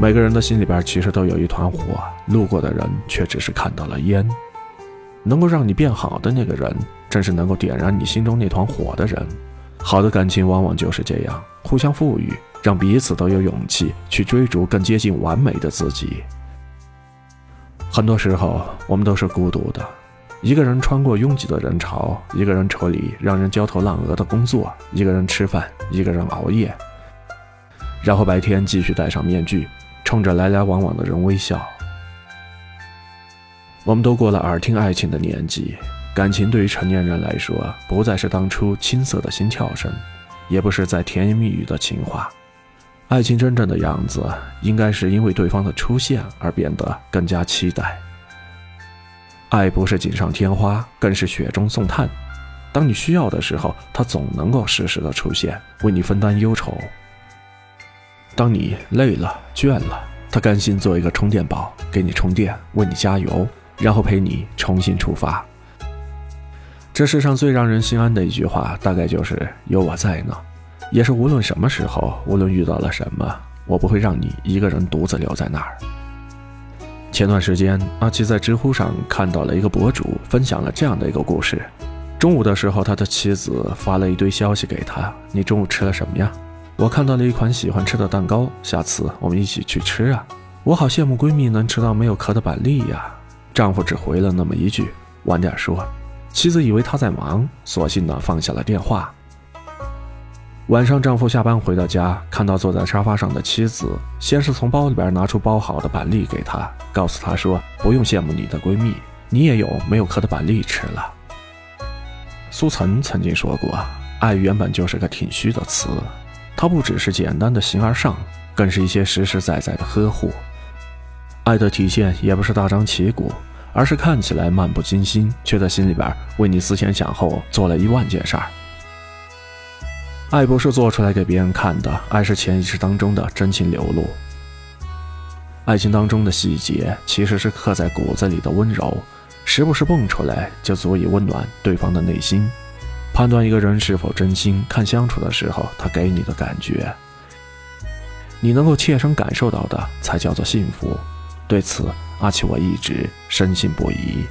每个人的心里边其实都有一团火，路过的人却只是看到了烟。能够让你变好的那个人，正是能够点燃你心中那团火的人。好的感情往往就是这样，互相赋予，让彼此都有勇气去追逐更接近完美的自己。很多时候，我们都是孤独的，一个人穿过拥挤的人潮，一个人处理让人焦头烂额的工作，一个人吃饭，一个人熬夜，然后白天继续戴上面具。冲着来来往往的人微笑。我们都过了耳听爱情的年纪，感情对于成年人来说，不再是当初青涩的心跳声，也不是在甜言蜜语的情话。爱情真正的样子，应该是因为对方的出现而变得更加期待。爱不是锦上添花，更是雪中送炭。当你需要的时候，他总能够适时的出现，为你分担忧愁。当你累了、倦了，他甘心做一个充电宝，给你充电，为你加油，然后陪你重新出发。这世上最让人心安的一句话，大概就是“有我在呢”，也是无论什么时候，无论遇到了什么，我不会让你一个人独自留在那儿。前段时间，阿奇在知乎上看到了一个博主分享了这样的一个故事：中午的时候，他的妻子发了一堆消息给他：“你中午吃了什么呀？”我看到了一款喜欢吃的蛋糕，下次我们一起去吃啊！我好羡慕闺蜜能吃到没有壳的板栗呀。丈夫只回了那么一句：“晚点说。”妻子以为他在忙，索性呢放下了电话。晚上，丈夫下班回到家，看到坐在沙发上的妻子，先是从包里边拿出包好的板栗给他，告诉他说：“不用羡慕你的闺蜜，你也有没有壳的板栗吃了。”苏岑曾经说过：“爱原本就是个挺虚的词。”它不只是简单的形而上，更是一些实实在在的呵护。爱的体现也不是大张旗鼓，而是看起来漫不经心，却在心里边为你思前想后做了一万件事儿。爱不是做出来给别人看的，爱是潜意识当中的真情流露。爱情当中的细节其实是刻在骨子里的温柔，时不时蹦出来就足以温暖对方的内心。判断一个人是否真心，看相处的时候他给你的感觉，你能够切身感受到的才叫做幸福。对此，阿奇我一直深信不疑。